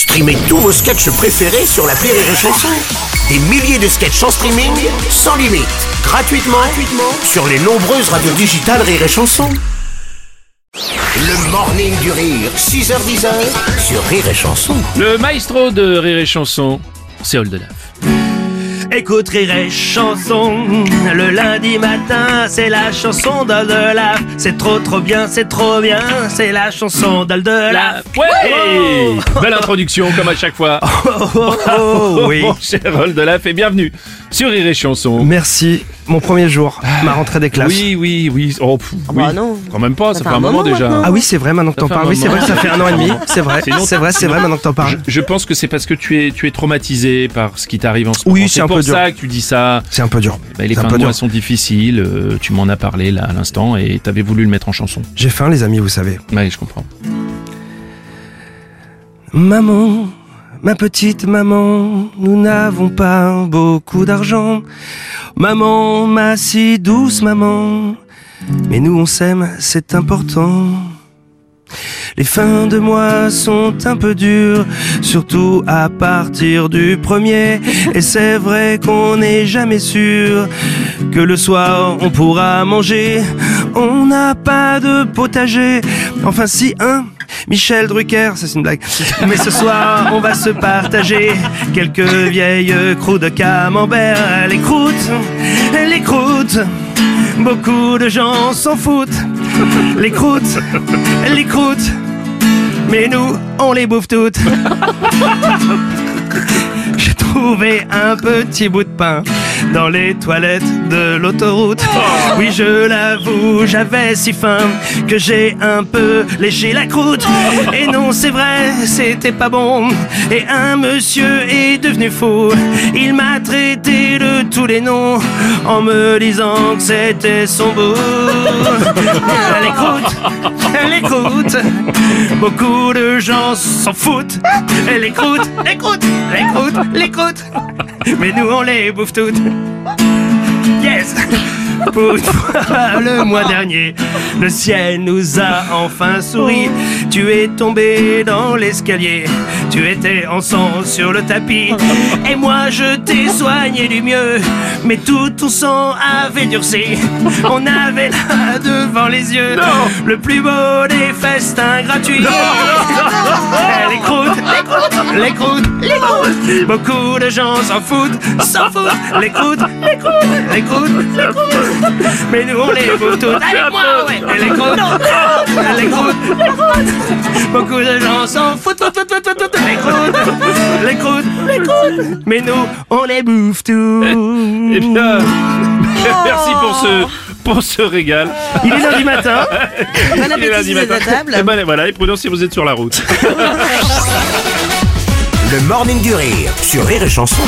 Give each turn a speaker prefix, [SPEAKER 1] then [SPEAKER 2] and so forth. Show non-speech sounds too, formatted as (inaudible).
[SPEAKER 1] Streamez tous vos sketchs préférés sur la Rire et Chanson. Des milliers de sketchs en streaming, sans limite, gratuitement, gratuitement sur les nombreuses radios digitales Rire et Chanson. Le morning du rire, 6h10 sur Rire et Chanson.
[SPEAKER 2] Le maestro de Rire et Chanson, c'est Oldelaf.
[SPEAKER 3] Écoute Rire et chanson, le lundi matin, c'est la chanson d'Oldelaf. C'est trop trop bien, c'est trop bien, c'est la chanson d'Oldelaf.
[SPEAKER 2] Ouais Belle introduction, comme à chaque fois.
[SPEAKER 3] Oh, oh, oui.
[SPEAKER 2] Mon cher Oldelaf, et bienvenue sur Rire et Chanson.
[SPEAKER 3] Merci, mon premier jour, ma rentrée des classes.
[SPEAKER 2] Oui, oui, oui. Oh, pff, oui.
[SPEAKER 4] bah non.
[SPEAKER 2] Quand même pas, ça,
[SPEAKER 4] Ça
[SPEAKER 2] fait un moment, déjà.
[SPEAKER 4] maintenant.
[SPEAKER 3] Ah oui, c'est vrai maintenant que t'en parles. Oui, c'est vrai, ça fait un an et demi. C'est vrai, (laughs) c'est vrai, c'est vrai maintenant que t'en parles.
[SPEAKER 2] Je pense que c'est parce que tu es, tu es traumatisé par ce qui t'arrive en ce
[SPEAKER 3] Oui,
[SPEAKER 2] moment.
[SPEAKER 3] c'est un
[SPEAKER 2] pour
[SPEAKER 3] peu dur.
[SPEAKER 2] ça que tu dis ça.
[SPEAKER 3] C'est un peu dur.
[SPEAKER 2] Bah, les fins de mois sont difficiles, euh, tu m'en as parlé là à l'instant et t'avais voulu le mettre en chanson.
[SPEAKER 3] J'ai faim, les amis, vous savez.
[SPEAKER 2] Oui, je comprends.
[SPEAKER 3] Maman, ma petite maman, nous n'avons pas beaucoup d'argent. Maman, ma si douce maman, mais nous on s'aime, c'est important. Les fins de mois sont un peu dures, surtout à partir du premier. Et c'est vrai qu'on n'est jamais sûr que le soir on pourra manger. On n'a pas de potager, enfin si un. Michel Drucker, c'est une blague. Mais ce soir, on va se partager quelques vieilles croûtes de camembert. Les croûtes, les croûtes, beaucoup de gens s'en foutent. Les croûtes, les croûtes, mais nous, on les bouffe toutes. (laughs) J'ai trouvé un petit bout de pain dans les toilettes de l'autoroute. Oui, je l'avoue, j'avais si faim que j'ai un peu léché la croûte. Et non, c'est vrai, c'était pas bon. Et un monsieur est devenu fou. Il m'a traité de tous les noms en me disant que c'était son beau. Les croûtes, les croûtes, beaucoup de gens s'en foutent. Et les croûtes, les croûtes, Mais nous on les bouffe toutes. Yes Pour fois, le mois dernier, le ciel nous a enfin souri. Tu es tombé dans l'escalier, tu étais en sang sur le tapis. Et moi je t'ai soigné du mieux, mais tout ton sang avait durci. On avait là devant les yeux le plus beau des festins gratuits. Les croûtes, les croûtes, les croûtes, les croûtes. Beaucoup de gens s'en foutent, s'en foutent. Les croûtes, les croûtes, les croûtes, les croûtes. Mais nous on les bouffe toutes. Avec moi, ouais. Croûtes, les croûtes, les croûtes. Beaucoup de gens s'en foutent, foutent, foutent, foutent, foutent. Les croûtes, les croûtes, les croûtes. Mais nous on les bouffe toutes.
[SPEAKER 2] Eh bien, merci pour ce, pour ce régal.
[SPEAKER 3] Il est lundi matin.
[SPEAKER 4] Bon
[SPEAKER 2] Il est
[SPEAKER 4] appétit
[SPEAKER 2] lundi
[SPEAKER 4] vous êtes
[SPEAKER 2] matin.
[SPEAKER 4] à table.
[SPEAKER 2] Et ben voilà, et prudence si vous êtes sur la route. (laughs)
[SPEAKER 1] Le morning du rire sur.
[SPEAKER 5] Rire et chanson